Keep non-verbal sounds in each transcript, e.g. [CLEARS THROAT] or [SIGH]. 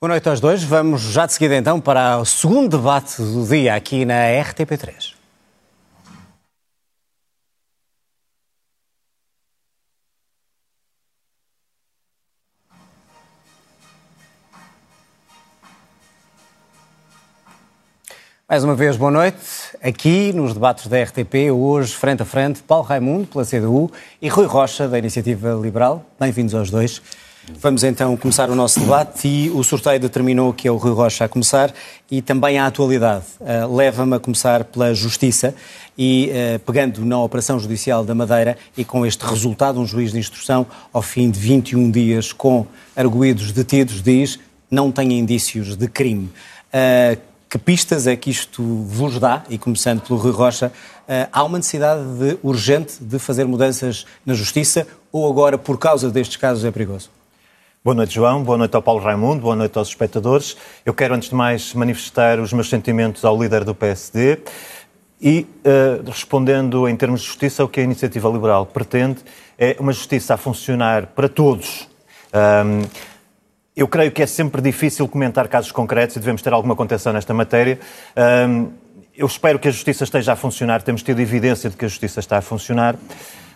Boa noite aos dois. Vamos já de seguida então para o segundo debate do dia aqui na RTP3. Mais uma vez, boa noite. Aqui nos debates da RTP, hoje, frente a frente, Paulo Raimundo, pela CDU, e Rui Rocha, da Iniciativa Liberal. Bem-vindos aos dois. Vamos então começar o nosso debate e o sorteio determinou que é o Rui Rocha a começar e também a atualidade. Uh, Leva-me a começar pela Justiça e, uh, pegando na Operação Judicial da Madeira e com este resultado, um juiz de instrução, ao fim de 21 dias com arguídos detidos, diz não tem indícios de crime. Uh, que pistas é que isto vos dá? E começando pelo Rui Rocha, há uma necessidade de, urgente de fazer mudanças na Justiça ou agora, por causa destes casos, é perigoso? Boa noite, João. Boa noite ao Paulo Raimundo. Boa noite aos espectadores. Eu quero, antes de mais, manifestar os meus sentimentos ao líder do PSD e, uh, respondendo em termos de justiça, o que a Iniciativa Liberal pretende é uma justiça a funcionar para todos. Um, eu creio que é sempre difícil comentar casos concretos e devemos ter alguma contenção nesta matéria. Eu espero que a justiça esteja a funcionar, temos tido evidência de que a justiça está a funcionar,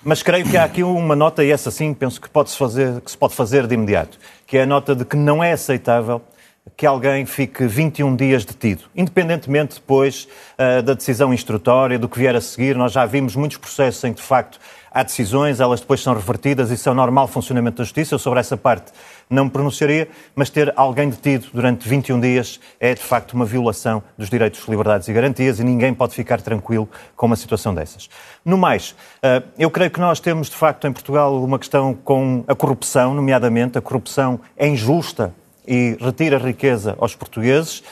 mas creio que há aqui uma nota, e essa sim penso que, pode -se fazer, que se pode fazer de imediato, que é a nota de que não é aceitável que alguém fique 21 dias detido, independentemente depois uh, da decisão instrutória, do que vier a seguir. Nós já vimos muitos processos em que, de facto, há decisões, elas depois são revertidas, isso é o normal funcionamento da justiça. Eu sobre essa parte não me pronunciaria, mas ter alguém detido durante 21 dias é, de facto, uma violação dos direitos, liberdades e garantias e ninguém pode ficar tranquilo com uma situação dessas. No mais, eh, eu creio que nós temos, de facto, em Portugal uma questão com a corrupção, nomeadamente. A corrupção é injusta e retira riqueza aos portugueses.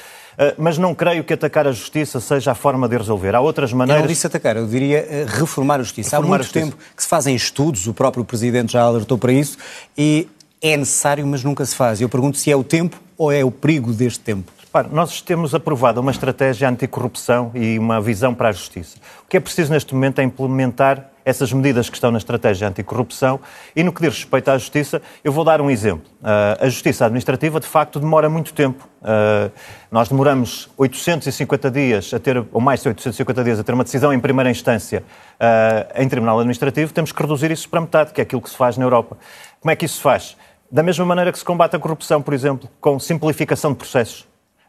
Eh, mas não creio que atacar a justiça seja a forma de resolver. Há outras maneiras. Eu não disse atacar, eu diria eh, reformar a justiça. Reformar Há muito justiça. tempo que se fazem estudos, o próprio Presidente já alertou para isso, e é necessário, mas nunca se faz. Eu pergunto se é o tempo ou é o perigo deste tempo. Repare, nós temos aprovado uma estratégia anticorrupção e uma visão para a justiça. O que é preciso neste momento é implementar essas medidas que estão na estratégia anticorrupção e no que diz respeito à justiça, eu vou dar um exemplo. Uh, a justiça administrativa, de facto, demora muito tempo. Uh, nós demoramos 850 dias a ter, ou mais de 850 dias a ter uma decisão em primeira instância uh, em tribunal administrativo, temos que reduzir isso para metade, que é aquilo que se faz na Europa. Como é que isso se faz? Da mesma maneira que se combate a corrupção, por exemplo, com simplificação de processos.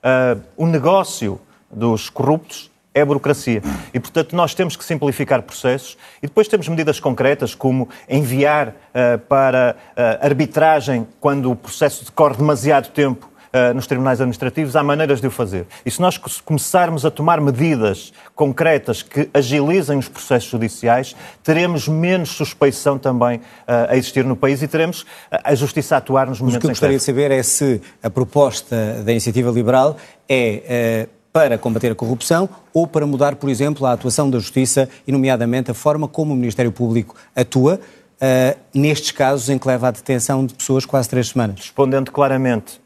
Uh, o negócio dos corruptos é a burocracia. E, portanto, nós temos que simplificar processos e depois temos medidas concretas, como enviar uh, para uh, arbitragem quando o processo decorre demasiado tempo uh, nos tribunais administrativos, há maneiras de o fazer. E se nós começarmos a tomar medidas concretas que agilizem os processos judiciais, teremos menos suspeição também uh, a existir no país e teremos a justiça a atuar nos momentos em que eu gostaria de saber é se a proposta da Iniciativa Liberal é para combater a corrupção ou para mudar, por exemplo, a atuação da Justiça e, nomeadamente, a forma como o Ministério Público atua uh, nestes casos em que leva à detenção de pessoas quase três semanas? Respondendo claramente,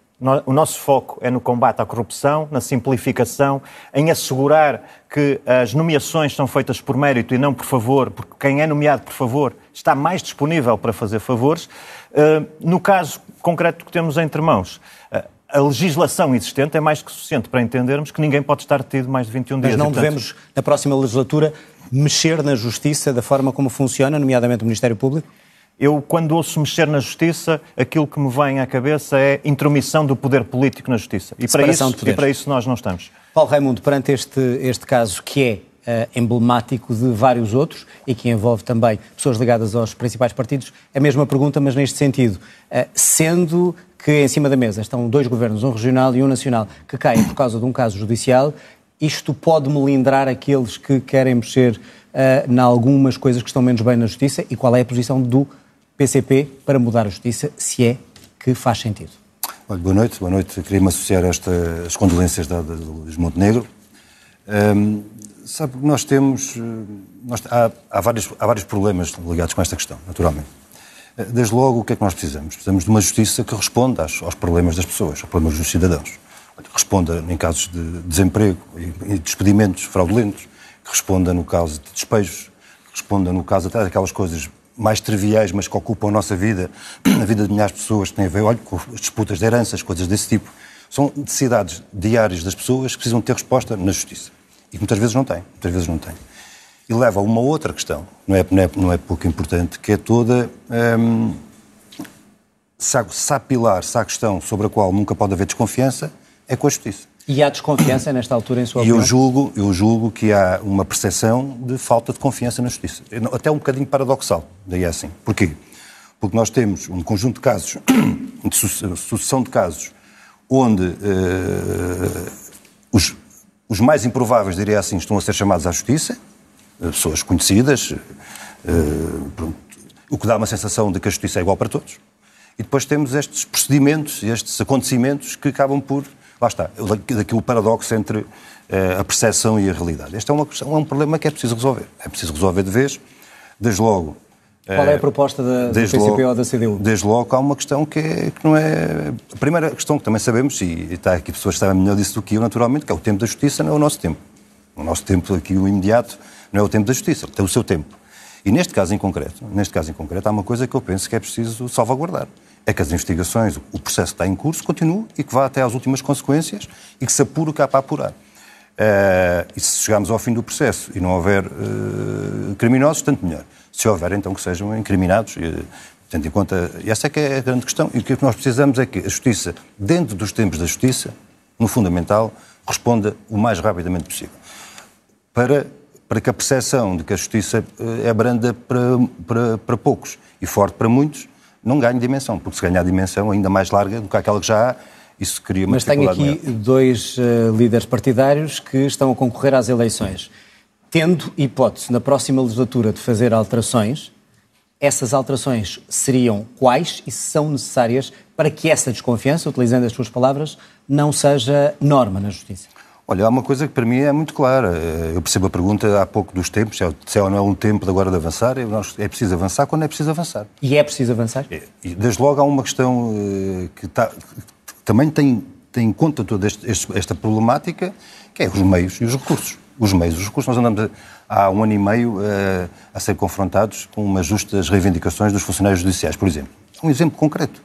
o nosso foco é no combate à corrupção, na simplificação, em assegurar que as nomeações são feitas por mérito e não por favor, porque quem é nomeado por favor está mais disponível para fazer favores. Eh, no caso concreto que temos entre mãos, eh, a legislação existente é mais que suficiente para entendermos que ninguém pode estar detido mais de 21 dias. Mas não devemos, na próxima legislatura, mexer na justiça da forma como funciona, nomeadamente o Ministério Público? Eu, quando ouço mexer na justiça, aquilo que me vem à cabeça é intromissão do poder político na justiça. E para, isso, e para isso nós não estamos. Paulo Raimundo, perante este, este caso que é uh, emblemático de vários outros e que envolve também pessoas ligadas aos principais partidos, a mesma pergunta, mas neste sentido. Uh, sendo que em cima da mesa estão dois governos, um regional e um nacional, que caem por causa de um caso judicial, isto pode melindrar aqueles que querem mexer uh, em algumas coisas que estão menos bem na justiça e qual é a posição do PCP para mudar a justiça, se é que faz sentido. Olha, boa noite, boa noite. Queria-me associar a estas condolências da, da, do Luís Montenegro. Um, sabe nós temos. Nós, há, há, vários, há vários problemas ligados com esta questão, naturalmente. Desde logo, o que é que nós precisamos? Precisamos de uma justiça que responda aos, aos problemas das pessoas, aos problemas dos cidadãos. Responda em casos de desemprego e despedimentos fraudulentos, que responda no caso de despejos, que responda no caso até daquelas coisas mais triviais, mas que ocupam a nossa vida, [CLEARS THROAT] a vida de milhares de pessoas, que têm a ver olha, com disputas de heranças, coisas desse tipo. São necessidades diárias das pessoas que precisam ter resposta na justiça. E muitas vezes não têm. Muitas vezes não têm. E leva a uma outra questão, não é, não é, não é pouco importante, que é toda. Hum, se, há, se há pilar, se há questão sobre a qual nunca pode haver desconfiança, é com a justiça. E há desconfiança nesta altura, em sua e opinião? eu julgo, eu julgo que há uma percepção de falta de confiança na justiça. Até um bocadinho paradoxal, daí é assim. Porquê? Porque nós temos um conjunto de casos, [COUGHS] de sucessão de casos, onde uh, os, os mais improváveis, diria assim, estão a ser chamados à justiça, eh, pessoas conhecidas, uh, o que dá uma sensação de que a justiça é igual para todos. E depois temos estes procedimentos, estes acontecimentos que acabam por Lá está, daqui o paradoxo entre uh, a percepção e a realidade. Este é, uma questão, é um problema que é preciso resolver. É preciso resolver de vez. Desde logo. Qual é a eh, proposta da, do PCP ou da CDU? Desde logo há uma questão que, é, que, não é. A primeira questão que também sabemos, e está aqui pessoas que sabem melhor disso do que eu, naturalmente, que é o tempo da justiça, não é o nosso tempo. O nosso tempo aqui, o imediato, não é o tempo da justiça, tem o seu tempo. E neste caso em concreto, neste caso em concreto, há uma coisa que eu penso que é preciso salvaguardar é que as investigações, o processo que está em curso, continue e que vá até às últimas consequências e que se apure o que há para apurar. Uh, e se chegarmos ao fim do processo e não houver uh, criminosos, tanto melhor. Se houver, então que sejam incriminados, uh, tendo em conta. E essa é que é a grande questão. E o que nós precisamos é que a justiça, dentro dos tempos da justiça, no fundamental, responda o mais rapidamente possível. Para, para que a percepção de que a justiça é branda para, para, para poucos e forte para muitos, não ganhe dimensão, porque se ganhar dimensão ainda mais larga do que aquela que já há, isso cria uma Mas tenho aqui maior. dois uh, líderes partidários que estão a concorrer às eleições. Tendo hipótese na próxima legislatura de fazer alterações, essas alterações seriam quais e se são necessárias para que essa desconfiança, utilizando as suas palavras, não seja norma na Justiça? Olha, há uma coisa que para mim é muito clara. Eu percebo a pergunta há pouco dos tempos, se é ou não é um tempo de agora de avançar. É preciso avançar quando é preciso avançar. E é preciso avançar? É, desde logo há uma questão eh, que, está, que também tem, tem em conta toda este, esta problemática, que é os meios e os recursos. Os meios, os recursos. Nós andamos há um ano e meio eh, a ser confrontados com umas justas reivindicações dos funcionários judiciais, por exemplo. Um exemplo concreto.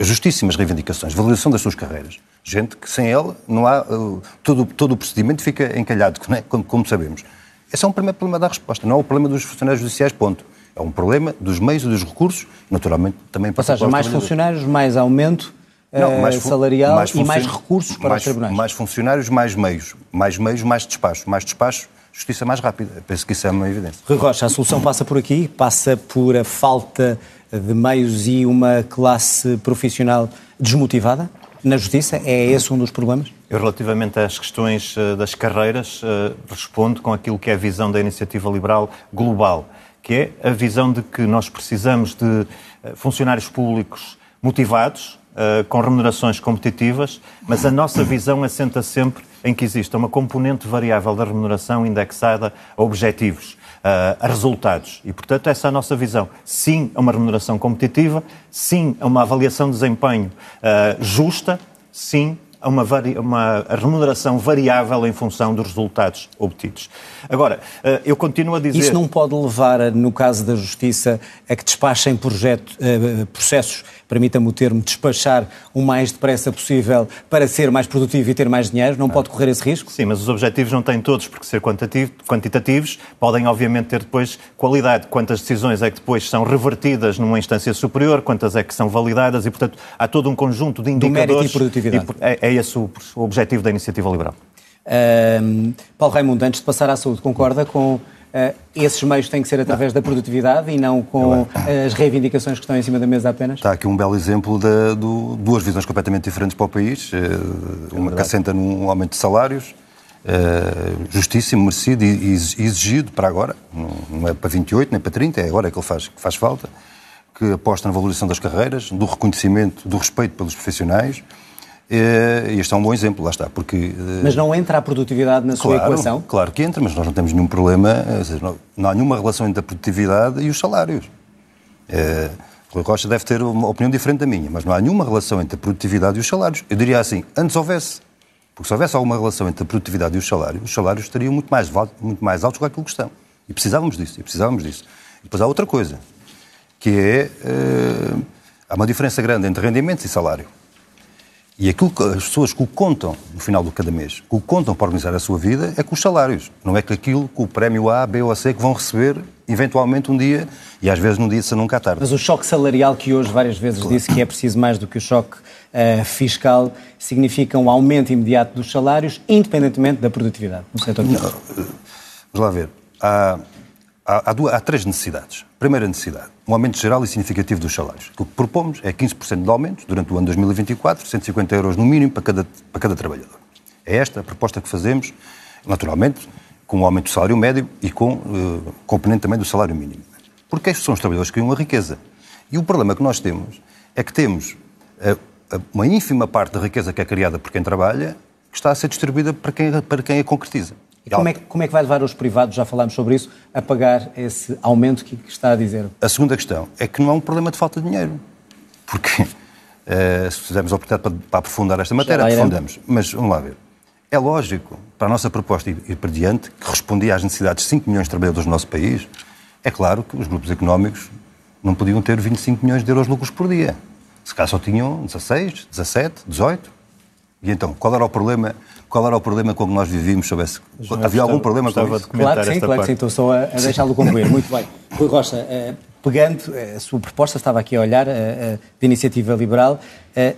Justíssimas reivindicações, validação das suas carreiras gente que sem ela não há, uh, todo, todo o procedimento fica encalhado, é? como, como, sabemos. Esse é um primeiro problema da resposta, não é o problema dos funcionários judiciais, ponto. É um problema dos meios e dos recursos, naturalmente também para Ou seja, mais funcionários, mais aumento não, mais salarial mais e mais recursos para mais, os tribunais. Mais funcionários, mais meios. Mais meios, mais despacho. Mais despacho, justiça mais rápida. Penso que isso é uma evidência. Rui Rocha, a solução passa por aqui? Passa por a falta de meios e uma classe profissional desmotivada? na Justiça? É esse um dos problemas? Eu, relativamente às questões uh, das carreiras, uh, respondo com aquilo que é a visão da iniciativa liberal global, que é a visão de que nós precisamos de uh, funcionários públicos motivados, com remunerações competitivas, mas a nossa visão assenta sempre em que exista uma componente variável da remuneração indexada a objetivos a resultados. E, portanto, essa é a nossa visão. Sim a uma remuneração competitiva, sim a uma avaliação de desempenho uh, justa, sim a uma, uma remuneração variável em função dos resultados obtidos. Agora, uh, eu continuo a dizer... Isso não pode levar, no caso da Justiça, a que despachem projeto, uh, processos permita-me o termo, despachar o mais depressa possível para ser mais produtivo e ter mais dinheiro? Não pode correr esse risco? Sim, mas os objetivos não têm todos por ser quantitativos, podem obviamente ter depois qualidade. Quantas decisões é que depois são revertidas numa instância superior, quantas é que são validadas e, portanto, há todo um conjunto de indicadores. Do mérito e produtividade. E é, é esse o, o objetivo da iniciativa liberal. Uh, Paulo Raimundo, antes de passar à saúde, concorda com Uh, esses meios têm que ser através da produtividade e não com as reivindicações que estão em cima da mesa apenas? Está aqui um belo exemplo de, de duas visões completamente diferentes para o país. Uh, uma que assenta num aumento de salários, uh, justíssimo, merecido e exigido para agora. Não, é para 28 nem para 30, é agora que ele faz, que faz falta. Que aposta na valorização das carreiras, do reconhecimento, do respeito pelos profissionais este é um bom exemplo, lá está, porque... Eh, mas não entra a produtividade na claro, sua equação? Claro que entra, mas nós não temos nenhum problema, seja, não, há nenhuma relação entre a produtividade e os salários. Rui Rocha deve ter uma opinião diferente da minha, mas não há nenhuma relação entre a produtividade e os salários. Eu diria assim, antes houvesse. Porque se houvesse alguma relação entre a produtividade e os salários, os salários estariam muito mais, muito mais altos do que aquilo que estão. E precisávamos disso, e precisávamos disso. E depois há outra coisa, que é... Uh, há uma diferença grande entre rendimentos e salário. E aquilo que as pessoas que o contam no final do cada mês, que o contam para organizar a sua vida, é com os salários. Não é que aquilo, com o prémio A, B ou C que vão receber eventualmente um dia, e às vezes num dia, se nunca à tarde. Mas o choque salarial que hoje várias vezes claro. disse que é preciso mais do que o choque uh, fiscal, significa um aumento imediato dos salários, independentemente da produtividade setor Não, Vamos lá ver. Há, há, há, duas, há três necessidades. Primeira necessidade, um aumento geral e significativo dos salários. O que propomos é 15% de aumento durante o ano 2024, 150 euros no mínimo para cada, para cada trabalhador. É esta a proposta que fazemos, naturalmente, com o aumento do salário médio e com uh, componente também do salário mínimo. Porque estes são os trabalhadores que criam a riqueza. E o problema que nós temos é que temos uh, uma ínfima parte da riqueza que é criada por quem trabalha que está a ser distribuída para quem, para quem a concretiza. E como é, como é que vai levar os privados, já falámos sobre isso, a pagar esse aumento que, que está a dizer? A segunda questão é que não é um problema de falta de dinheiro. Porque, uh, se fizermos a oportunidade para, para aprofundar esta matéria, aprofundamos. Mas vamos lá ver. É lógico, para a nossa proposta ir para diante, que respondia às necessidades de 5 milhões de trabalhadores do nosso país, é claro que os grupos económicos não podiam ter 25 milhões de euros de lucros por dia. Se calhar só tinham 16, 17, 18. E então, qual era o problema qual era o problema com que nós vivíamos? Soubesse... Havia gostava, algum problema com isso? Claro que sim, claro que sim. Estou só a, a deixá-lo concluir. Muito bem. Rui Rocha, uh, pegando, uh, a sua proposta, estava aqui a olhar, uh, de iniciativa liberal,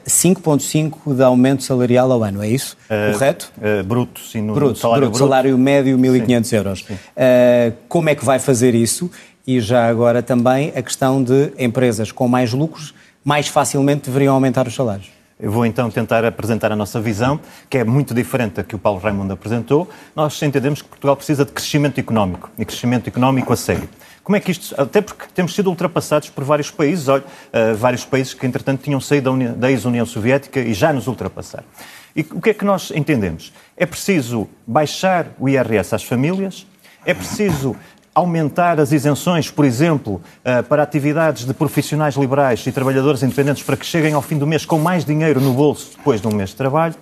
5,5% de aumento salarial ao ano, é isso? Correto? bruto, sim. No bruto, salário, bruto, bruto. salário médio 1.500 euros. como é que vai fazer isso? E já agora também a questão de empresas com mais lucros mais facilmente deveriam aumentar os salários. Eu vou então tentar apresentar a nossa visão, que é muito diferente da que o Paulo Raimundo apresentou. Nós entendemos que Portugal precisa de crescimento económico, e crescimento económico a sério. Como é que isto. Até porque temos sido ultrapassados por vários países, olha, uh, vários países que, entretanto, tinham saído da, da ex-União Soviética e já nos ultrapassaram. E o que é que nós entendemos? É preciso baixar o IRS às famílias, é preciso aumentar as isenções, por exemplo, eh, para atividades de profissionais liberais e trabalhadores independentes para que cheguem ao fim do mês com mais dinheiro no bolso depois de um mês de trabalho.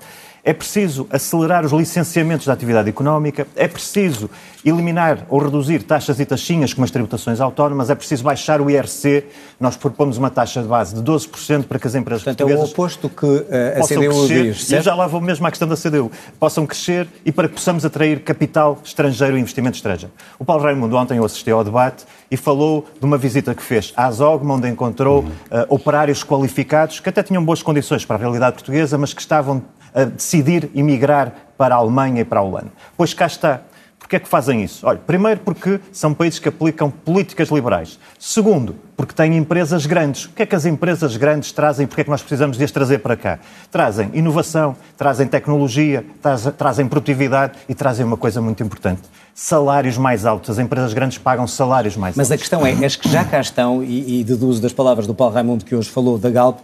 É preciso acelerar os licenciamentos da atividade económica, é preciso eliminar ou reduzir taxas e taxinhas como as tributações autónomas, é preciso baixar o IRC. Nós propomos uma taxa de base de 12% para que as empresas Portanto, portuguesas... é o oposto que uh, a CDU crescer, diz, certo? E já lá vou mesmo à questão da CDU. Possam crescer e para que possamos atrair capital estrangeiro e investimento estrangeiro. O Paulo Raimundo ontem eu assisti ao debate e falou de uma visita que fez à Zogma, onde encontrou uh, operários qualificados que até tinham boas condições para a realidade portuguesa, mas que estavam a decidir emigrar para a Alemanha e para a Holanda. Pois cá está. Porquê é que fazem isso? Olha, primeiro porque são países que aplicam políticas liberais. Segundo, porque têm empresas grandes. O que é que as empresas grandes trazem? Porquê é que nós precisamos de as trazer para cá? Trazem inovação, trazem tecnologia, trazem produtividade e trazem uma coisa muito importante. Salários mais altos. As empresas grandes pagam salários mais Mas altos. Mas a questão é, as que já cá estão, e, e deduzo das palavras do Paulo Raimundo que hoje falou da Galp,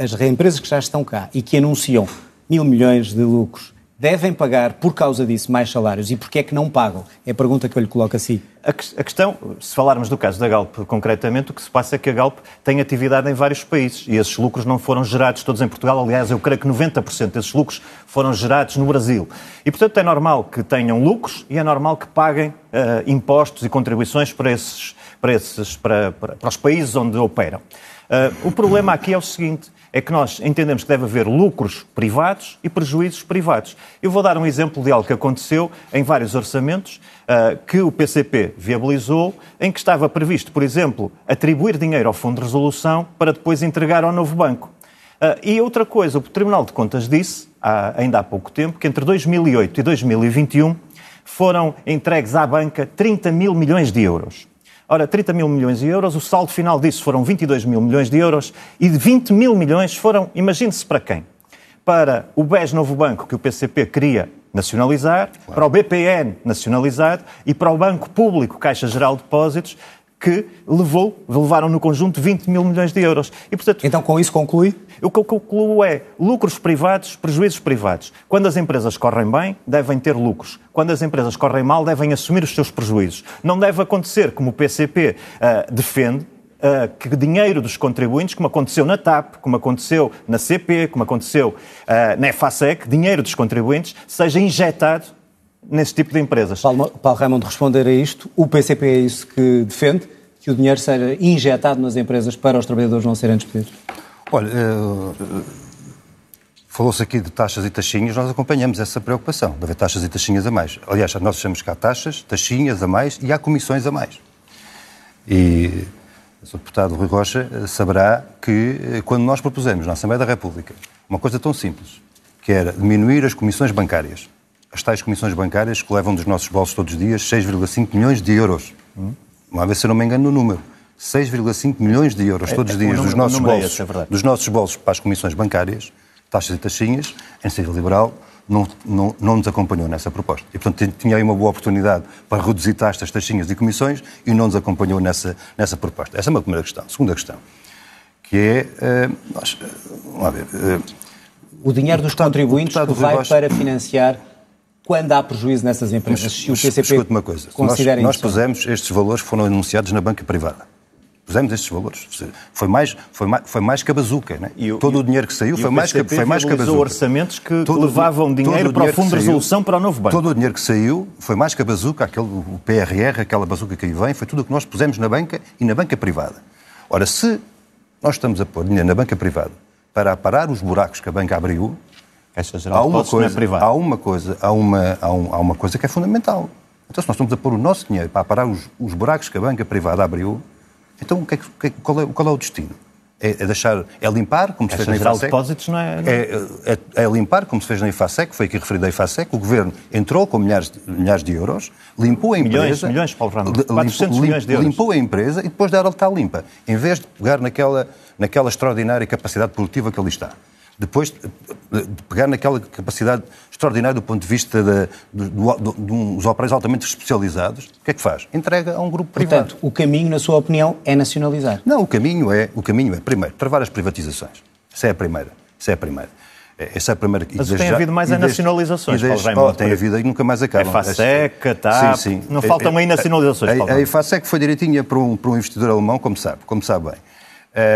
as empresas que já estão cá e que anunciam mil milhões de lucros devem pagar, por causa disso, mais salários e porquê é que não pagam? É a pergunta que eu lhe coloco assim. A, a, questão, se falarmos do caso da Galp concretamente, o que se passa é que a Galp tem atividade em vários países e esses lucros não foram gerados todos em Portugal. Aliás, eu creio que 90% desses lucros foram gerados no Brasil. E, portanto, é normal que tenham lucros e é normal que paguem uh, impostos e contribuições para, esses, para, esses, para, para, para os países onde operam. Uh, o problema aqui é o seguinte é que nós entendemos que deve haver lucros privados e prejuízos privados. Eu vou dar um exemplo de algo que aconteceu em vários orçamentos uh, que o PCP viabilizou, em que estava previsto, por exemplo, atribuir dinheiro ao Fundo de Resolução para depois entregar ao novo banco. Uh, e outra coisa, o Tribunal de Contas disse, há, ainda há pouco tempo, que entre 2008 e 2021 foram entregues à banca 30 mil milhões de euros. Ora, 30 mil milhões de euros, o saldo final disso foram 22 mil milhões de euros e de 20 mil milhões foram, imagine-se para quem? Para o BES Novo Banco, que o PCP queria nacionalizar, claro. para o BPN nacionalizado e para o Banco Público Caixa Geral de Depósitos, que levou, levaram no conjunto 20 mil milhões de euros. E, portanto, então, com isso conclui? O que eu concluo é lucros privados, prejuízos privados. Quando as empresas correm bem, devem ter lucros. Quando as empresas correm mal, devem assumir os seus prejuízos. Não deve acontecer, como o PCP uh, ah, defende, Uh, que dinheiro dos contribuintes, como aconteceu na TAP, como aconteceu na CP, como aconteceu uh, na EFASEC, dinheiro dos contribuintes seja injetado nesse tipo de empresas. Paulo, Paulo Raimundo, responder a isto, o PCP é isso que defende, que o dinheiro seja injetado nas empresas para os trabalhadores não serem despedidos? Olha, uh, Falou-se aqui de taxas e taxinhas, nós acompanhamos essa preocupação, de haver taxas e taxinhas a mais. Aliás, nós achamos que há taxas, taxinhas a mais e há comissões a mais. E o Sr. Deputado Rui Rocha eh, saberá que eh, quando nós propusemos na Assembleia da República uma coisa tão simples, que era diminuir as comissões bancárias, as tais comissões bancárias que levam dos nossos bolsos todos os dias 6,5 milhões de euros. Hum? Vamos ver se eu não me engano no número. 6,5 milhões de euros todos os dias dos nossos, bolsos, é dos nossos bolsos para as comissões bancárias taxas e taxinhas, a iniciativa liberal não, não, não nos acompanhou nessa proposta. E, portanto, tinha aí uma boa oportunidade para reduzir taxas, taxinhas e comissões e não nos acompanhou nessa, nessa proposta. Essa é uma primeira questão. Segunda questão, que é, uh, nós, uh, vamos ver... Uh, o dinheiro dos contribuintes que vai para financiar quando há prejuízo nessas empresas. Mas, se o PCP escute uma coisa, nós, nós pusemos estes valores que foram anunciados na banca privada pusemos estes valores. Foi mais, foi mais, foi mais que a bazuca. Né? E, todo e, o dinheiro que saiu foi mais, que, foi mais que a bazuca. orçamentos que todo, levavam dinheiro para o Fundo de Resolução para o novo banco. Todo o dinheiro que saiu foi mais que a bazuca, aquele, o PRR, aquela bazuca que aí vem, foi tudo o que nós pusemos na banca e na banca privada. Ora, se nós estamos a pôr dinheiro na banca privada para parar os buracos que a banca abriu, há uma, coisa, é há uma coisa, há uma, há, um, há uma coisa que é fundamental. Então, se nós estamos a pôr o nosso dinheiro para parar os, os buracos que a banca privada abriu, então, o que é, que, qual, é, qual é o destino? É, é, deixar, é limpar, como se fez na IFASEC. depósitos não é... Não é... É, é, é, limpar, como se fez na IFASEC, foi aqui referido a IFASEC, o Governo entrou com milhares, milhares de euros, limpou a empresa... Milhões, milhões, Paulo Ramos, 400 limpo, milhões de euros. Limpou a empresa e depois dela está limpa, em vez de pegar naquela, naquela extraordinária capacidade produtiva que ali está depois de pegar naquela capacidade extraordinária do ponto de vista de, de, de, de uns operadores altamente especializados, o que é que faz? Entrega a um grupo privado. Portanto, o caminho, na sua opinião, é nacionalizar? Não, o caminho é, o caminho é primeiro, travar as privatizações. Essa é a primeira. Essa é a primeira. É, essa é a primeira. Mas tem já, havido mais a nacionalizações, desde, Paulo oh, Tem havido e nunca mais acaba. É FASEC, TAP, sim, sim. não faltam aí nacionalizações, Paulo A, a, a FASEC foi direitinha para um, para um investidor alemão, como sabe, como sabe bem.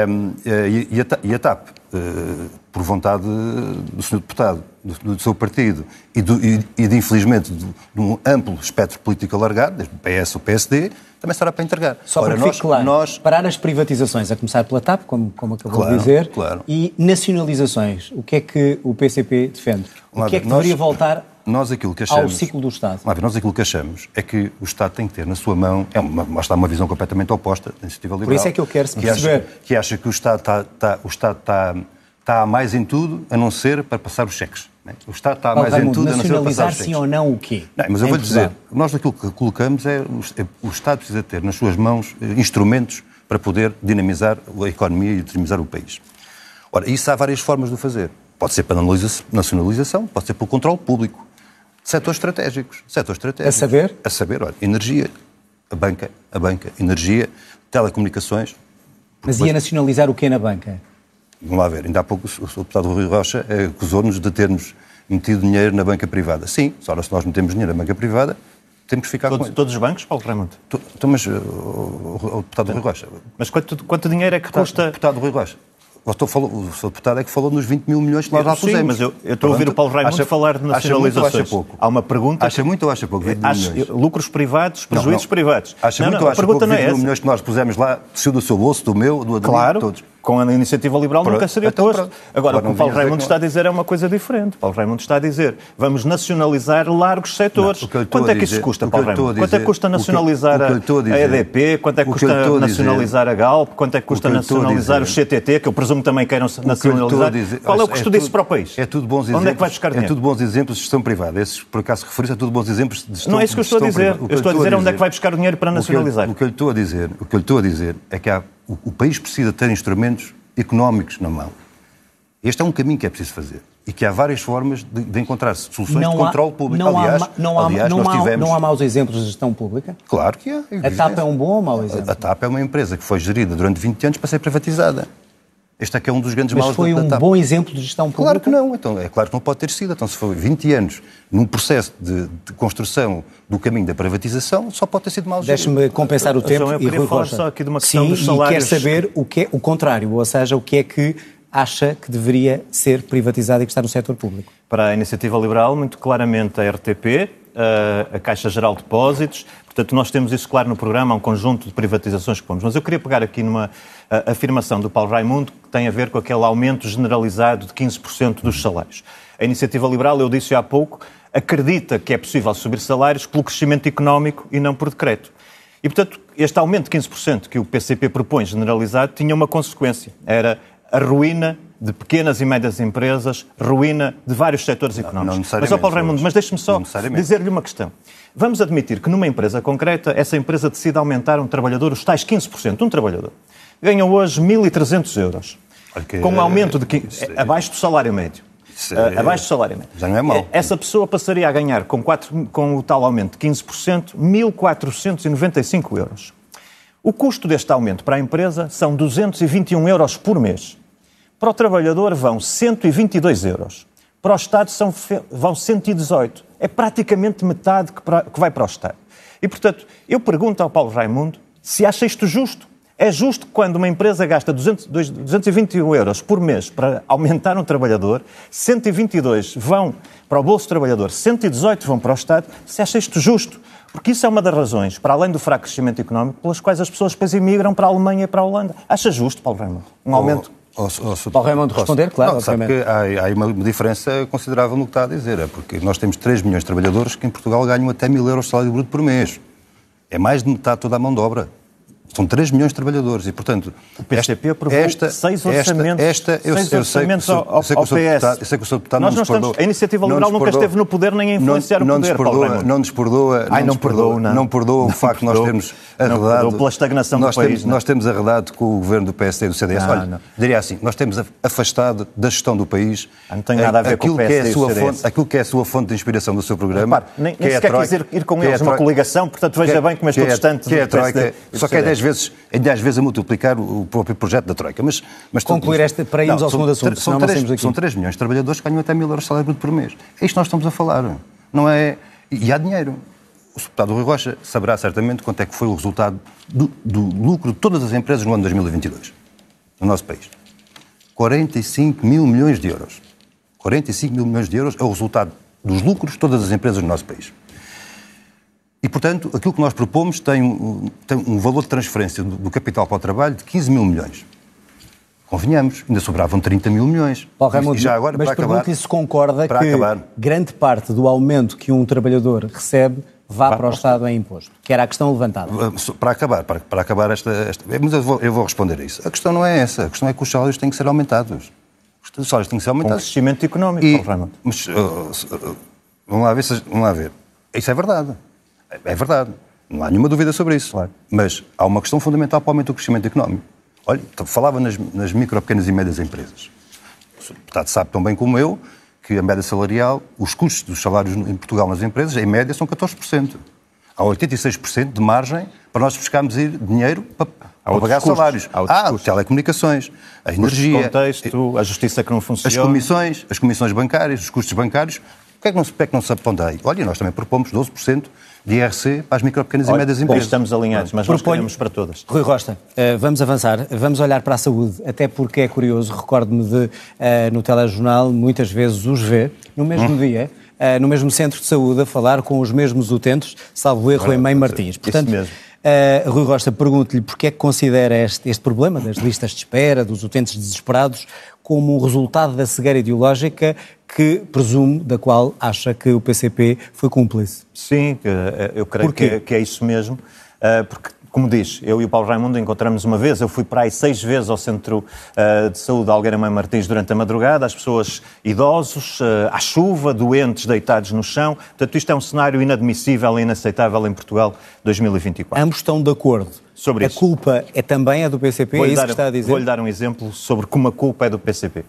Um, e, e, a, e a TAP eh, por vontade do Sr. Deputado, do, do seu partido e, do, e, e de, infelizmente, de, de, um amplo espectro político alargado, desde o PS ou PSD, também será para entregar. Só Ora, para nós, claro, nós... parar as privatizações, a começar pela TAP, como, como acabou claro, de dizer, claro. e nacionalizações. O que é que o PCP defende? O que é que nós, deveria voltar nós aquilo que achamos, ao ciclo do Estado? Nós aquilo que achamos é que o Estado tem que ter na sua mão, é uma, está uma visão completamente oposta da iniciativa liberal. Por isso é que eu quero se perceber. Que acha que, acha que o Estado está, está, o Estado está está mais em tudo a não ser para passar os cheques. Né? O Estado está mais em tudo a não ser para passar os cheques. sim ou não o quê? Não, mas eu vou dizer, nós aquilo que colocamos é, o Estado precisa ter nas suas mãos eh, instrumentos para poder dinamizar a economia e dinamizar o país. Ora, isso há várias formas de o fazer. Pode ser pela nacionalização, pode ser pelo controle público. Setores estratégicos. Setores estratégicos. A saber? A saber, olha, energia, a banca, a banca, energia, telecomunicações. Mas ia nacionalizar o quê na banca? Vamos lá ver, ainda há pouco o, deputado Rui Rocha eh, acusou-nos de termos metido dinheiro na banca privada. Sim, só se nós metemos dinheiro na banca privada, temos que ficar todos, com Todos os bancos, Paulo Raimundo? Então, mas o, o, o deputado Rui Rocha... Mas quanto, quanto dinheiro é que custa... O deputado Rui Rocha, o, falou, o. Deputado é que falou nos 20 mil milhões que nós lá pusemos. Sim, mas eu, eu estou a ouvir o Paulo Raimundo acha, falar de nacionalizações. Acha muito ou acha pouco? Há uma pergunta... Acha muito ou acha pouco? 20 acha, milhões? Lucros privados, prejuízos não, não. privados. Acha não, muito ou acha pouco? 20 é mil milhões que nós pusemos lá, saiu do seu bolso, do meu, do Ademir, claro. todos com a iniciativa liberal pronto. nunca seria então, posto. Agora, Agora, o que o Paulo Raimundo está a dizer é uma coisa diferente. Paulo Raimundo está a dizer vamos nacionalizar largos setores. Não, quanto é que isso custa, Paulo Raimundo? Quanto é que custa nacionalizar a, a EDP? Quanto é que custa nacionalizar a Galp? Quanto é que custa nacionalizar o CTT, que eu presumo também queiram nacionalizar? Qual é o custo disso para o país? É tudo bons exemplos. Onde é que vai buscar dinheiro? É tudo bons exemplos de gestão privada. Esses, por acaso, referi é tudo bons exemplos de gestão Não é isso que eu estou a dizer. Eu estou a dizer onde é que vai buscar o dinheiro para nacionalizar. O que eu a dizer, que eu estou a dizer é que o país precisa ter instrumentos económicos na mão. Este é um caminho que é preciso fazer e que há várias formas de, de encontrar soluções não de controle há, público. Não aliás, há, não há, aliás não nós tivemos... Não há maus exemplos de gestão pública? Claro que há. A TAP é um bom ou mau exemplo? A, a TAP é uma empresa que foi gerida durante 20 anos para ser privatizada. Este é que é um dos grandes Mas maus foi da, um TAP. bom exemplo de gestão pública? Claro que não. Então, é claro que não pode ter sido. Então, se foi 20 anos num processo de, de construção do caminho da privatização, só pode ter sido mal gerido. Deixe-me compensar o tempo eu e Rui falar só aqui de uma questão Sim, dos salários. e quer saber o, que é, o contrário, ou seja, o que é que acha que deveria ser privatizado e que está no setor público? Para a Iniciativa Liberal, muito claramente a RTP, a Caixa Geral de Depósitos. Portanto, nós temos isso claro no programa, um conjunto de privatizações que pomos. Mas eu queria pegar aqui numa afirmação do Paulo Raimundo que tem a ver com aquele aumento generalizado de 15% dos salários. A Iniciativa Liberal, eu disse há pouco, acredita que é possível subir salários pelo crescimento económico e não por decreto. E, portanto, este aumento de 15% que o PCP propõe generalizado tinha uma consequência. Era a ruína de pequenas e médias empresas, ruína de vários setores económicos. Não, mas, ó Paulo Raimundo, mas deixe-me só dizer-lhe uma questão. Vamos admitir que numa empresa concreta, essa empresa decide aumentar um trabalhador, os tais 15%, um trabalhador. Ganha hoje 1.300 euros. Com um aumento de 15, abaixo do salário médio. É... abaixo do salário médio. Já não é mau. Essa pessoa passaria a ganhar, com, 4, com o tal aumento de 15%, 1.495 euros. O custo deste aumento para a empresa são 221 euros por mês. Para o trabalhador vão 122 euros. Para o Estado são, vão 118. É praticamente metade que, para, que vai para o Estado. E, portanto, eu pergunto ao Paulo Raimundo se acha isto justo. É justo quando uma empresa gasta 200, 221 euros por mês para aumentar um trabalhador, 122 vão para o bolso do trabalhador, 118 vão para o Estado, se acha isto justo? Porque isso é uma das razões, para além do fraco crescimento económico, pelas quais as pessoas depois emigram para a Alemanha e para a Holanda. Acha justo, Paulo Raimundo, um aumento? Oh, oh, oh, Paulo Raimundo responder, claro. Não, sabe que há, há, uma diferença considerável no que está a dizer, é porque nós temos 3 milhões de trabalhadores que em Portugal ganham até mil euros de salário bruto por mês. É mais de metade toda a mão de obra. São 3 milhões de trabalhadores e, portanto... O PCP aprovou esta, seis orçamentos, esta, esta, eu, seis eu orçamentos sei, ao, ao, sei que o PS. Eu sei que o Sr. Deputado não, não nos perdoa. A Iniciativa Liberal nunca esteve no poder nem a influenciar não, o poder, não nos perdoa, Não nos perdoa, Ai, não, perdoa, não. não perdoa o facto de nós termos arredado... pela estagnação nós do país. Temos, nós temos arredado com o governo do PSD e do CDS. Não, Olha, diria assim, nós temos afastado da gestão do país... Não tem nada a ver com o PSD e o CDS. Aquilo que é a sua fonte de inspiração do seu programa... Nem sequer quis ir com eles uma coligação, portanto veja bem como estou distante do PSD. Só que é 10 vezes a multiplicar o próprio projeto da Troika. Mas, mas Concluir esta, para irmos ao segundo assunto, são, três, são 3 milhões de trabalhadores que ganham até mil euros de salário bruto por mês. É isto que nós estamos a falar. Não é... E há dinheiro. O deputado Rui Rocha saberá certamente quanto é que foi o resultado do, do lucro de todas as empresas no ano 2022, no nosso país. 45 mil milhões de euros. 45 mil milhões de euros é o resultado dos lucros de todas as empresas no nosso país. E, portanto, aquilo que nós propomos tem um, tem um valor de transferência do, do, capital para o trabalho de 15 mil milhões. Convenhamos, ainda sobravam 30 mil milhões. Paulo Raimundo, já agora, mas pergunto-lhe se concorda que acabar. grande parte do aumento que um trabalhador recebe vá para, para o Estado em imposto, que era a questão levantada. Para acabar, para, para acabar esta, esta... Mas eu vou, eu vou responder a isso. A questão não é essa. A questão é que os salários têm que ser aumentados. Os salários têm que ser aumentados. Com crescimento económico, e, Paulo Raimundo. Mas, uh, uh, vamos, lá ver se, vamos lá ver. Isso é verdade. É verdade. Não há nenhuma dúvida sobre isso. Claro. Mas há uma questão fundamental para o aumento do crescimento económico. Olha, falava nas, nas micro, pequenas e médias empresas. O deputado sabe tão bem como eu que a média salarial, os custos dos salários em Portugal nas empresas, em média, são 14%. Há 86% de margem para nós buscarmos dinheiro para, para pagar custos. salários. Há, há telecomunicações, a energia... contexto, a justiça que não funciona... As comissões, as comissões bancárias, os custos bancários. O que é que não, que é que não se aponta aí? Olha, nós também propomos 12% de IRC para as micro, pequenas Olha, e médias empresas. Estamos alinhados, mas nós queremos para todas. Rui Rosta, uh, vamos avançar, vamos olhar para a saúde, até porque é curioso, recordo-me de, uh, no telejornal, muitas vezes os ver, no mesmo hum. dia, uh, no mesmo centro de saúde, a falar com os mesmos utentes, salvo erro, em Mãe Martins. Portanto, Isso mesmo. Uh, Rui Rosta, pergunto-lhe porque é que considera este, este, problema das listas de espera, dos utentes desesperados, como um resultado da cegueira ideológica que presumo, da qual acha que o PCP foi cúmplice. Sim, eu creio que é, que é, isso mesmo, eh, porque como diz, eu e o Paulo Raimundo encontramos uma vez, eu fui para aí seis vezes ao Centro uh, de Saúde Algueira Mãe Martins durante a madrugada, as pessoas idosos, uh, à chuva, doentes, deitados no chão. Portanto, isto é um cenário inadmissível e inaceitável em Portugal 2024. Ambos estão de acordo. Sobre a isso. culpa é também a do PCP, é isso dar, que está a dizer? Vou-lhe dar um exemplo sobre como a culpa é do PCP.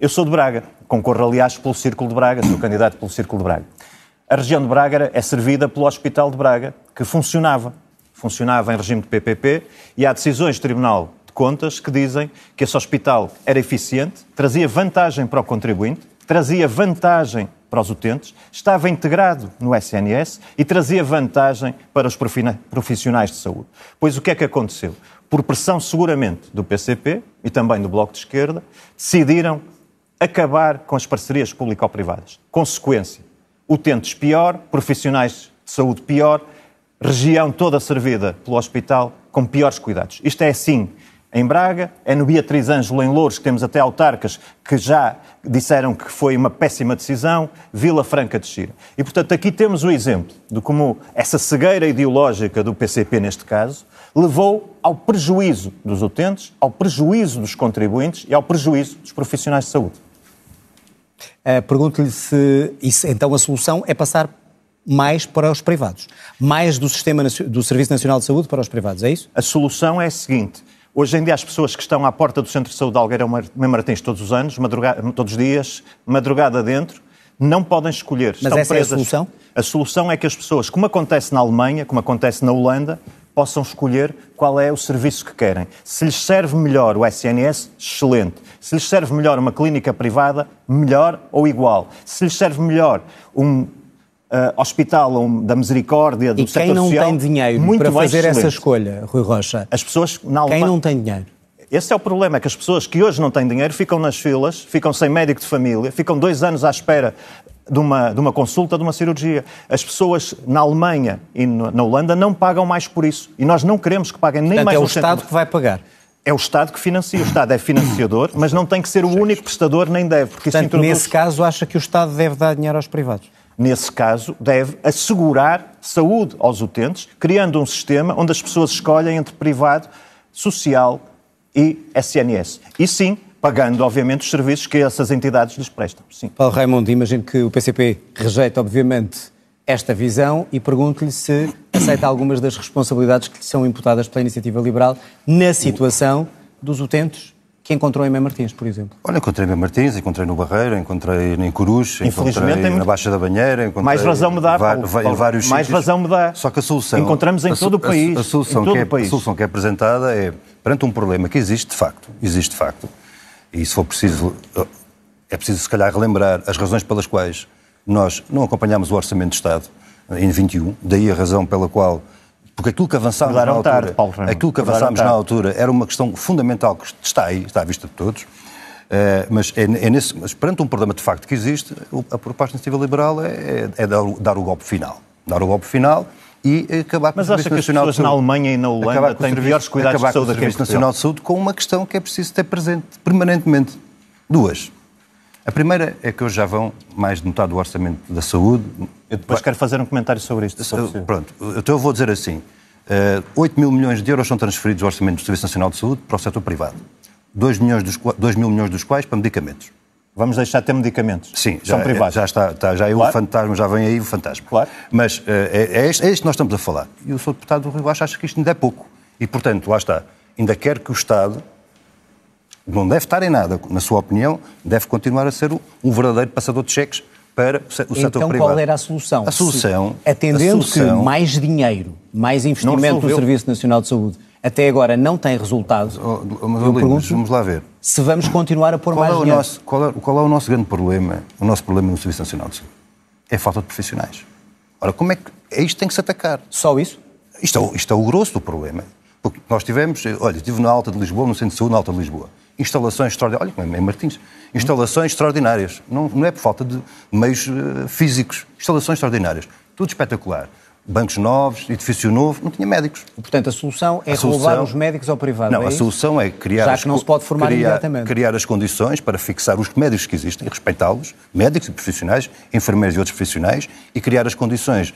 Eu sou de Braga, concorro aliás pelo Círculo de Braga, sou candidato pelo Círculo de Braga. A região de Braga é servida pelo Hospital de Braga, que funcionava. Funcionava em regime de PPP e há decisões do Tribunal de Contas que dizem que esse hospital era eficiente, trazia vantagem para o contribuinte, trazia vantagem para os utentes, estava integrado no SNS e trazia vantagem para os profissionais de saúde. Pois o que é que aconteceu? Por pressão, seguramente, do PCP e também do Bloco de Esquerda, decidiram acabar com as parcerias público-privadas. Consequência: utentes pior, profissionais de saúde pior, região toda servida pelo hospital com piores cuidados. Isto é assim em Braga, é no Beatriz Ângelo em Louros, que temos até autarcas que já disseram que foi uma péssima decisão, Vila Franca de Xira. E, portanto, aqui temos o exemplo de como essa cegueira ideológica do PCP, neste caso, levou ao prejuízo dos utentes, ao prejuízo dos contribuintes e ao prejuízo dos profissionais de saúde. Uh, Pergunto-lhe se isso, então a solução é passar mais para os privados, mais do sistema do Serviço Nacional de Saúde para os privados, é isso? A solução é a seguinte: Hoje em dia, as pessoas que estão à porta do Centro de Saúde de Algueira Martins todos os anos, todos os dias, madrugada dentro, não podem escolher. Mas estão essa presas. é a solução? A solução é que as pessoas, como acontece na Alemanha, como acontece na Holanda, possam escolher qual é o serviço que querem. Se lhes serve melhor o SNS, excelente. Se lhes serve melhor uma clínica privada, melhor ou igual. Se lhes serve melhor um uh, hospital um, da misericórdia, do e quem não social, tem dinheiro para fazer excelente. essa escolha, Rui Rocha? As pessoas Quem não tem dinheiro? Esse é o problema, é que as pessoas que hoje não têm dinheiro ficam nas filas, ficam sem médico de família, ficam dois anos à espera de uma, de uma consulta, de uma cirurgia. As pessoas na Alemanha e na Holanda não pagam mais por isso. E nós não queremos que paguem nem Portanto, mais é o Estado centro. que vai pagar. É o Estado que financia. O Estado é financiador, mas não tem que ser o único prestador, nem deve. Porque Portanto, introduz... nesse caso, acha que o Estado deve dar dinheiro aos privados? Nesse caso, deve assegurar saúde aos utentes, criando um sistema onde as pessoas escolhem entre privado, social e SNS. E sim, pagando, obviamente, os serviços que essas entidades lhes prestam. Sim. Paulo Raimundo, imagino que o PCP rejeita, obviamente, esta visão e pergunto-lhe se aceita algumas das responsabilidades que lhe são imputadas pela iniciativa liberal na situação dos utentes que encontrou em Mem Martins, por exemplo? Olha, encontrei em Mem Martins, encontrei no Barreiro, encontrei em Corus, encontrei muito... na Baixa da Banheira, encontrei mais razão me dá, Paulo, Paulo, vários mais sítios. razão me dá. Só que a solução encontramos em a, todo o país, a, a solução que é, país. a solução que é apresentada é perante um problema que existe de facto, existe de facto. E se for preciso é preciso se calhar relembrar as razões pelas quais nós não acompanhámos o orçamento de Estado em 21, daí a razão pela qual porque aquilo que avançámos na altura, tarde, Paulo aquilo que avançámos na altura era uma questão fundamental que está aí, está à vista de todos. Uh, mas, é, é nesse, mas perante um problema de facto que existe, a proposta iniciativa liberal é, é dar, o, dar, o golpe final. Dar o golpe final e acabar com mas o Serviço Nacional de Saúde. Mas acha que as pessoas na Alemanha e na Holanda têm piores cuidados de saúde com o Serviço Nacional de Saúde com uma questão que é preciso ter presente permanentemente. Duas. A primeira é que hoje já vão mais de metade do orçamento da saúde. Eu depois quero fazer um comentário sobre isto. Se Pronto, então eu vou dizer assim: uh, eh, 8 mil milhões de euros são transferidos do orçamento do Serviço Nacional de Saúde para o setor privado. 2, milhões dos, 2 mil milhões dos quais para medicamentos. Vamos deixar de ter medicamentos. Sim, são já, privados. Já está, está já é claro. o fantasma, já vem aí o fantasma. Claro. Mas uh, é, é, este, é que nós estamos a falar. E o Sr. Deputado do Rio acha que isto ainda é pouco. E, portanto, lá está. Ainda quer que o Estado não deve estar em nada, na sua opinião, deve continuar a ser um verdadeiro passador de cheques para o setor então, privado. Então qual era a solução? A solução... Se, atendendo a solução, que mais dinheiro, mais investimento no Serviço Nacional de Saúde até agora não tem resultado. Oh, eu pergunto, vamos lá ver. Se vamos continuar a pôr qual mais é dinheiro. Nosso, qual, é, qual é o nosso grande problema? O nosso problema no Serviço Nacional de Saúde é a falta de profissionais. Ora, como é que é isto que tem que se atacar? Só isso? Isto é, isto é o grosso do problema. Porque nós tivemos, olha, estive na Alta de Lisboa, no Centro de Saúde na Alta de Lisboa. Instalações extraordinárias, olha, em Martins, instalações extraordinárias. Não, não é por falta de meios uh, físicos. Instalações extraordinárias. Tudo espetacular bancos novos, edifício novo, não tinha médicos. Portanto, a solução é a solução... roubar os médicos ao privado. Não, é a solução é criar. Já que não se pode formar criar, imediatamente. Criar as condições para fixar os médicos que existem, respeitá-los, médicos e profissionais, enfermeiros e outros profissionais, e criar as condições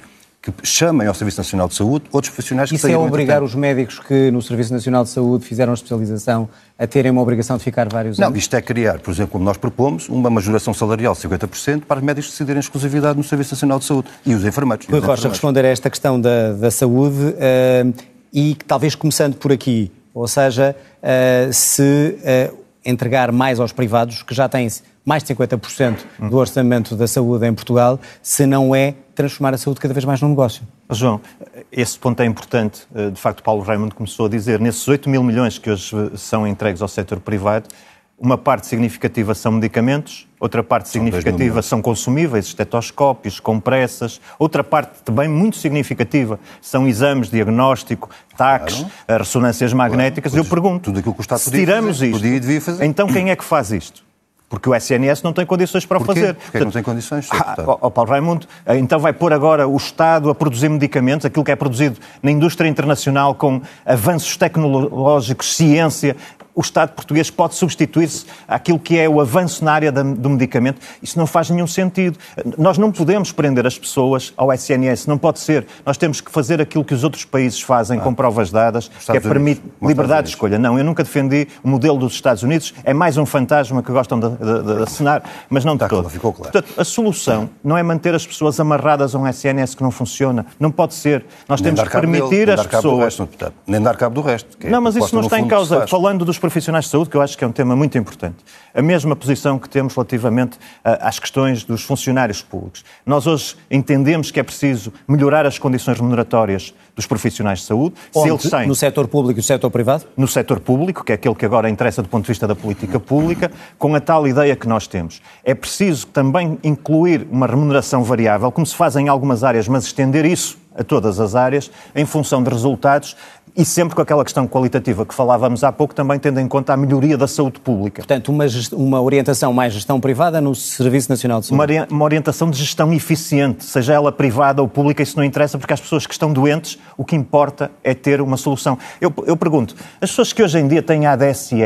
que chamem ao Serviço Nacional de Saúde outros profissionais que Isso é obrigar os médicos que no Serviço Nacional de Saúde fizeram a especialização a terem uma obrigação de ficar vários anos? Não, isto é criar, por exemplo, como nós propomos, uma majoração salarial de 50% para os médicos decidirem exclusividade no Serviço Nacional de Saúde e os enfermeiros. Rui Rocha, responder a esta questão da, da saúde uh, e talvez começando por aqui, ou seja, uh, se uh, entregar mais aos privados, que já têm mais de 50% do orçamento da saúde em Portugal, se não é transformar a saúde cada vez mais num negócio. João, esse ponto é importante. Eh, de facto, Paulo Raimundo começou a dizer, nesses 8 mil milhões que hoje eh, são entregues ao setor privado, uma parte significativa são medicamentos, outra parte significativa são consumíveis, estetoscópios, compressas, outra parte também muito significativa são exames, diagnóstico, taques, claro. ressonâncias magnéticas. Claro. Eu pergunto, tudo aquilo que o Estado se tiramos fazer, isto, então quem é que faz isto? Porque o SNS não tem condições para o fazer. Porquê não tem condições? Ah, oh, Paulo Raimundo, então vai pôr agora o Estado a produzir medicamentos, aquilo que é produzido na indústria internacional com avanços tecnológicos, ciência, o Estado português pode substituir-se àquilo que é o avanço na área do medicamento. Isso não faz nenhum sentido. Nós não podemos prender as pessoas ao SNS, não pode ser. Nós temos que fazer aquilo que os outros países fazem ah, com provas dadas, que é permitir liberdade de escolha. Não, eu nunca defendi o modelo dos Estados Unidos, é mais um fantasma que gostam de, de, de assinar, mas não de Está todo. Ficou claro. Portanto, a solução não é manter as pessoas amarradas a um SNS que não funciona. Não pode ser. Nós Nem temos que permitir dele, às pessoas. Resto, nem dar cabo do resto. É não, mas isso não está em causa. Falando dos profissionais de saúde, que eu acho que é um tema muito importante. A mesma posição que temos relativamente uh, às questões dos funcionários públicos. Nós hoje entendemos que é preciso melhorar as condições remuneratórias dos profissionais de saúde. Onde? Se eles têm... No setor público e no setor privado? No setor público, que é aquele que agora interessa do ponto de vista da política pública, com a tal ideia que nós temos. É preciso também incluir uma remuneração variável, como se faz em algumas áreas, mas estender isso a todas as áreas, em função de resultados e sempre com aquela questão qualitativa que falávamos há pouco, também tendo em conta a melhoria da saúde pública. Portanto, uma, uma orientação mais gestão privada no Serviço Nacional de Saúde. Uma, uma orientação de gestão eficiente, seja ela privada ou pública, isso não interessa, porque as pessoas que estão doentes, o que importa é ter uma solução. Eu, eu pergunto, as pessoas que hoje em dia têm ADSE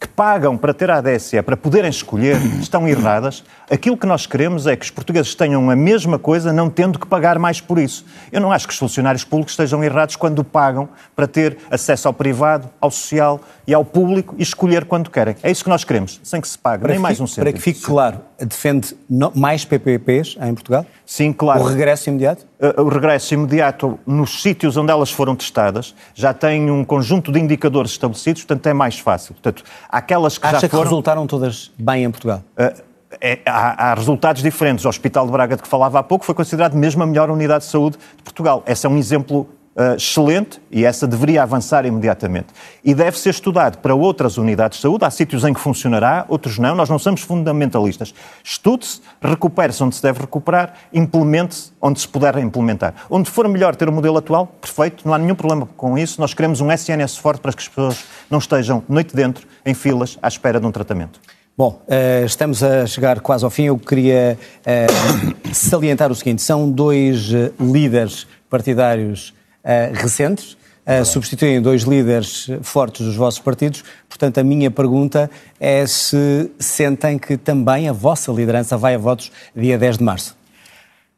que pagam para ter a ADSE, para poderem escolher, [COUGHS] estão erradas. Aquilo que nós queremos é que os portugueses tenham a mesma coisa, não tendo que pagar mais por isso. Eu não acho que os funcionários públicos estejam errados quando pagam para ter acesso ao privado, ao social e ao público e escolher quando querem. É isso que nós queremos, sem que se pague, para nem mais um cêntimo. Para que fique claro, defende mais PPPs em Portugal? Sim, claro. O regresso imediato? O regresso imediato nos sítios onde elas foram testadas já tem um conjunto de indicadores estabelecidos, portanto é mais fácil. Portanto, aquelas que Acha já foram... que resultaram todas bem em Portugal? Uh, é, há, há, resultados diferentes. O Hospital de Braga, de que falava há pouco, foi considerado mesmo a melhor unidade de saúde de Portugal. Esse é um exemplo uh, excelente e essa deveria avançar imediatamente. E deve ser estudado para outras unidades de saúde. Há sítios em que funcionará, outros não. Nós não somos fundamentalistas. Estude-se, recupere-se onde se deve recuperar, implemente-se onde se puder implementar. Onde for melhor ter o modelo atual, perfeito, não há nenhum problema com isso. Nós queremos um SNS forte para que as pessoas não estejam noite dentro, em filas, à espera de um tratamento. Bom, uh, estamos a chegar quase ao fim. Eu queria uh, [COUGHS] salientar o seguinte: são dois líderes partidários recentes, uh, substituem dois líderes fortes dos vossos partidos. Portanto, a minha pergunta é se sentem que também a vossa liderança vai a votos dia 10 de março.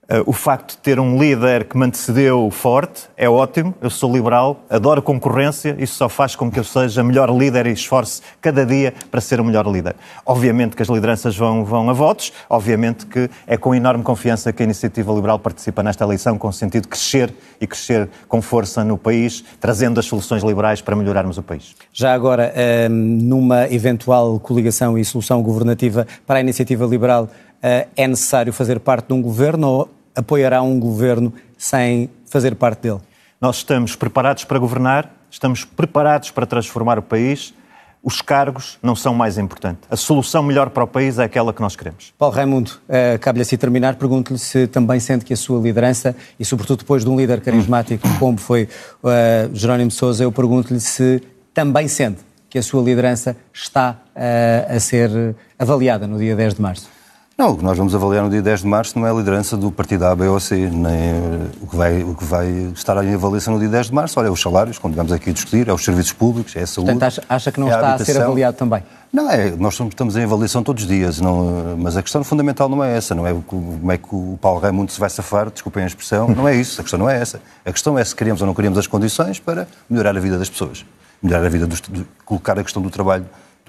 Eh, o facto de ter um líder que me antecedeu forte é ótimo. Eu sou liberal, adoro concorrência, isso só faz com que eu seja melhor líder e esforce cada dia para ser o melhor líder. Obviamente que as lideranças vão, vão a votos, obviamente que é com enorme confiança que a Iniciativa Liberal participa nesta eleição, com o sentido de crescer e crescer com força no país, trazendo as soluções liberais para melhorarmos o país. Já agora, ehm, numa eventual coligação e solução governativa para a Iniciativa Liberal, é necessário fazer parte de um governo ou apoiará um governo sem fazer parte dele? Nós estamos preparados para governar, estamos preparados para transformar o país. Os cargos não são mais importantes. A solução melhor para o país é aquela que nós queremos. Paulo Raimundo, uh, cabe-lhe assim terminar. Pergunto-lhe se também sente que a sua liderança, e sobretudo depois de um líder carismático como foi uh, Jerónimo Sousa, eu pergunto-lhe se também sente que a sua liderança está uh, a ser avaliada no dia 10 de março. Não, o que nós vamos avaliar no dia 10 de março não é a liderança do partido A, B ou C, nem o que vai, o que vai estar em avaliação no dia 10 de março. Olha, é os salários, como tivemos aqui a discutir, é os serviços públicos, é a saúde. Portanto, acha, acha que não é está a, a, ser avaliado também? Não, é, nós estamos em avaliação todos os dias, não, mas a questão fundamental não é essa, não é como é que o Paulo Raimundo se vai safar, desculpem a expressão, não é isso, a questão não é essa. A questão é se queremos ou não queremos as condições para melhorar a vida das pessoas, melhorar a vida dos, colocar a questão do trabalho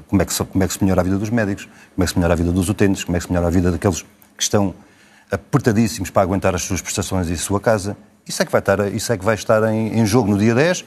como é, que se, como é que se melhora a vida dos médicos, como é que se melhora a vida dos utentes, como é que se melhora a vida daqueles que estão apertadíssimos para aguentar as suas prestações e a sua casa. Isso é que vai estar, isso é que vai estar em, em jogo no dia 10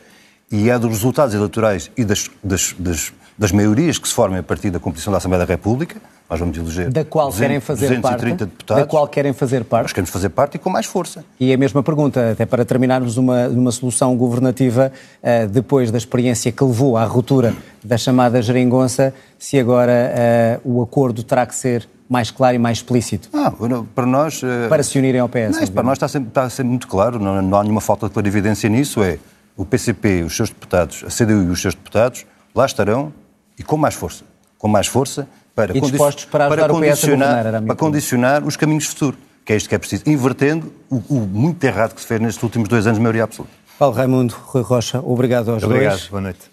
e é dos resultados eleitorais e das, das, das, das maiorias que se formem a partir da competição da Assembleia da República, nós vamos eleger da qual 200, querem fazer 230 parte, deputados. da qual querem fazer parte. Nós queremos fazer parte e com mais força. E a mesma pergunta, até para terminarmos uma, numa solução governativa, uh, depois da experiência que levou à ruptura da chamada geringonça, se agora uh, o acordo terá que ser mais claro e mais explícito? Ah, para nós... Uh, para se unirem ao PS? Não, para nós está sempre, está sempre muito claro, não, não há nenhuma falta de clarividência nisso, é o PCP, os seus deputados, a CDU e os seus deputados, lá estarão e com mais força. Com mais força para, e dispostos para, para condicionar, governar, para condicionar os caminhos futuros, que é isto que é preciso, invertendo o, o, muito errado que se fez nestes últimos dois anos de maioria absoluta. Paulo Raimundo, Rui Rocha, obrigado aos obrigado. dois. Obrigado, boa noite.